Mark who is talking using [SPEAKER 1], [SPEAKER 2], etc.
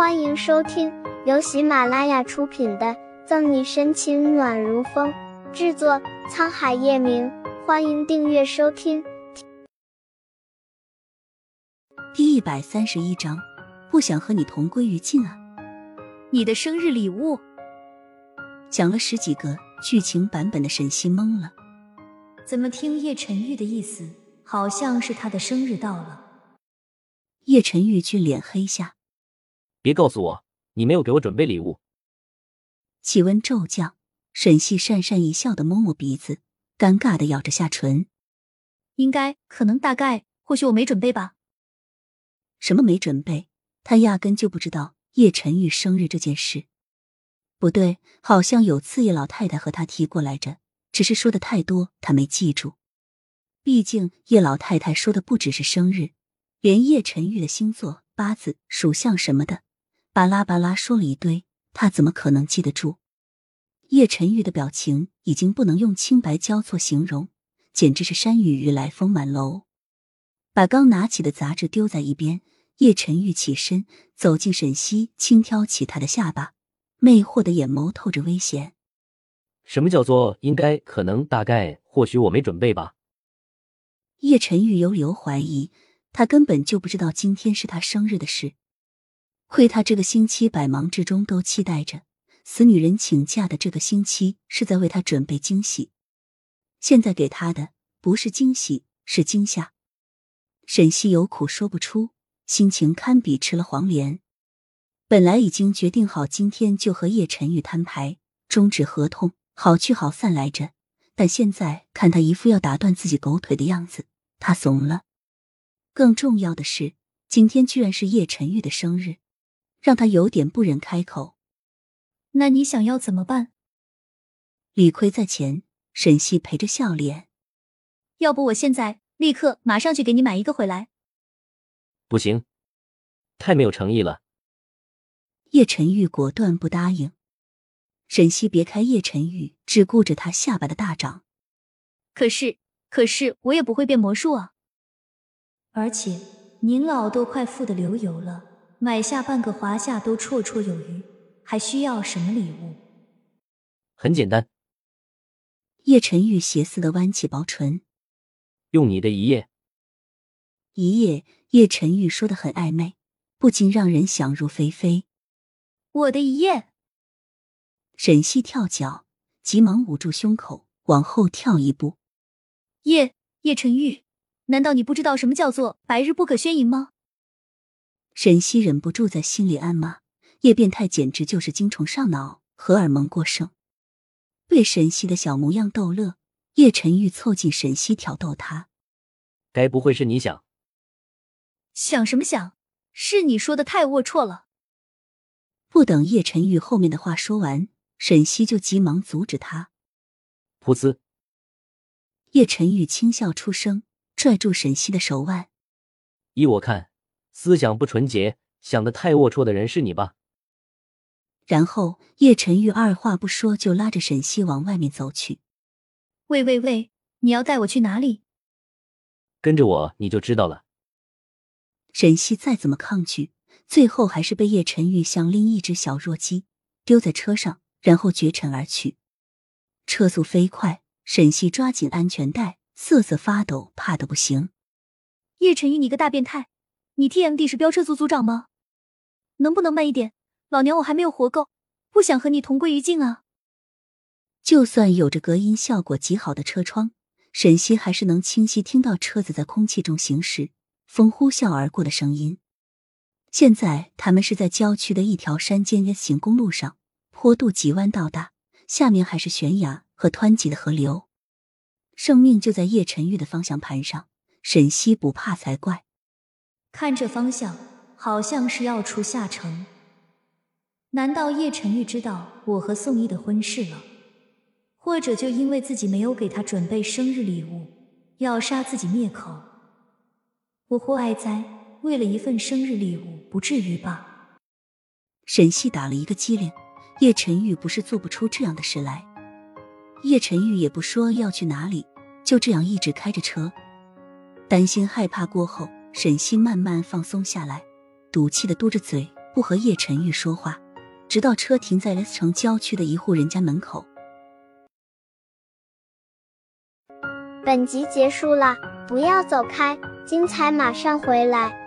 [SPEAKER 1] 欢迎收听由喜马拉雅出品的《赠你深情暖如风》，制作沧海夜明。欢迎订阅收听。
[SPEAKER 2] 第一百三十一章，不想和你同归于尽啊！
[SPEAKER 3] 你的生日礼物，
[SPEAKER 2] 讲了十几个剧情版本的沈西懵了。
[SPEAKER 3] 怎么听叶晨玉的意思，好像是他的生日到了？
[SPEAKER 2] 叶晨玉俊脸黑下，
[SPEAKER 4] 别告诉我你没有给我准备礼物。
[SPEAKER 2] 气温骤降，沈西讪讪一笑的摸摸鼻子，尴尬的咬着下唇。
[SPEAKER 3] 应该，可能，大概，或许我没准备吧。
[SPEAKER 2] 什么没准备？他压根就不知道叶晨玉生日这件事。不对，好像有次叶老太太和他提过来着，只是说的太多，他没记住。毕竟叶老太太说的不只是生日。连叶晨玉的星座、八字、属相什么的，巴拉巴拉说了一堆，他怎么可能记得住？叶晨玉的表情已经不能用清白交错形容，简直是山雨欲来风满楼。把刚拿起的杂志丢在一边，叶晨玉起身走进沈西，轻挑起他的下巴，魅惑的眼眸透着危险。
[SPEAKER 4] 什么叫做应该、可能、大概、或许我没准备吧？
[SPEAKER 2] 叶晨玉有理由怀疑。他根本就不知道今天是他生日的事，亏他这个星期百忙之中都期待着死女人请假的这个星期是在为他准备惊喜，现在给他的不是惊喜，是惊吓。沈西有苦说不出，心情堪比吃了黄连。本来已经决定好今天就和叶晨玉摊牌，终止合同，好聚好散来着，但现在看他一副要打断自己狗腿的样子，他怂了。更重要的是，今天居然是叶晨玉的生日，让他有点不忍开口。
[SPEAKER 3] 那你想要怎么办？
[SPEAKER 2] 理亏在前，沈西陪着笑脸。
[SPEAKER 3] 要不我现在立刻马上去给你买一个回来。
[SPEAKER 4] 不行，太没有诚意了。
[SPEAKER 2] 叶晨玉果断不答应。沈西别开叶晨玉，只顾着他下巴的大掌。
[SPEAKER 3] 可是，可是我也不会变魔术啊。而且您老都快富得流油了，买下半个华夏都绰绰有余，还需要什么礼物？
[SPEAKER 4] 很简单。
[SPEAKER 2] 叶晨玉邪似的弯起薄唇，
[SPEAKER 4] 用你的一夜。
[SPEAKER 2] 一夜，叶晨玉说的很暧昧，不禁让人想入非非。
[SPEAKER 3] 我的一夜。
[SPEAKER 2] 沈西跳脚，急忙捂住胸口，往后跳一步。
[SPEAKER 3] 叶叶晨玉。难道你不知道什么叫做白日不可宣淫吗？
[SPEAKER 2] 沈西忍不住在心里暗骂：叶变态简直就是精虫上脑，荷尔蒙过剩。被沈西的小模样逗乐，叶晨玉凑近沈西挑逗他：“
[SPEAKER 4] 该不会是你想？
[SPEAKER 3] 想什么想？是你说的太龌龊了。”
[SPEAKER 2] 不等叶晨玉后面的话说完，沈西就急忙阻止他：“
[SPEAKER 4] 噗呲！”
[SPEAKER 2] 叶晨玉轻笑出声。拽住沈西的手腕，
[SPEAKER 4] 依我看，思想不纯洁、想的太龌龊的人是你吧？
[SPEAKER 2] 然后叶晨玉二话不说就拉着沈西往外面走去。
[SPEAKER 3] 喂喂喂，你要带我去哪里？
[SPEAKER 4] 跟着我你就知道了。
[SPEAKER 2] 沈西再怎么抗拒，最后还是被叶晨玉像拎一只小弱鸡丢在车上，然后绝尘而去。车速飞快，沈西抓紧安全带。瑟瑟发抖，怕的不行。
[SPEAKER 3] 叶晨玉，你个大变态！你 TMD 是飙车组组长吗？能不能慢一点？老娘我还没有活够，不想和你同归于尽啊！
[SPEAKER 2] 就算有着隔音效果极好的车窗，沈西还是能清晰听到车子在空气中行驶、风呼啸而过的声音。现在他们是在郊区的一条山间 S 型公路上，坡度急弯道大，下面还是悬崖和湍急的河流。生命就在叶晨玉的方向盘上，沈西不怕才怪。
[SPEAKER 3] 看这方向，好像是要出下城。难道叶晨玉知道我和宋毅的婚事了？或者就因为自己没有给他准备生日礼物，要杀自己灭口？我或哀哉，为了一份生日礼物，不至于吧？
[SPEAKER 2] 沈西打了一个激灵，叶晨玉不是做不出这样的事来。叶晨玉也不说要去哪里。就这样一直开着车，担心害怕过后，沈西慢慢放松下来，赌气的嘟着嘴，不和叶晨玉说话，直到车停在 S 城郊区的一户人家门口。
[SPEAKER 1] 本集结束了，不要走开，精彩马上回来。